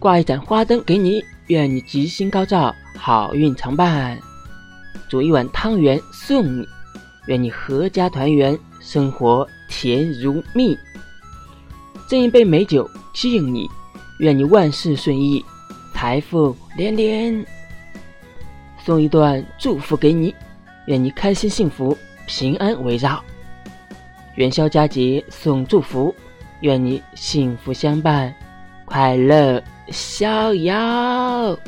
挂一盏花灯给你，愿你吉星高照，好运常伴；煮一碗汤圆送你，愿你阖家团圆，生活甜如蜜；斟一杯美酒敬你，愿你万事顺意，财富连连；送一段祝福给你，愿你开心幸福，平安围绕。元宵佳节送祝福，愿你幸福相伴，快乐。逍遥。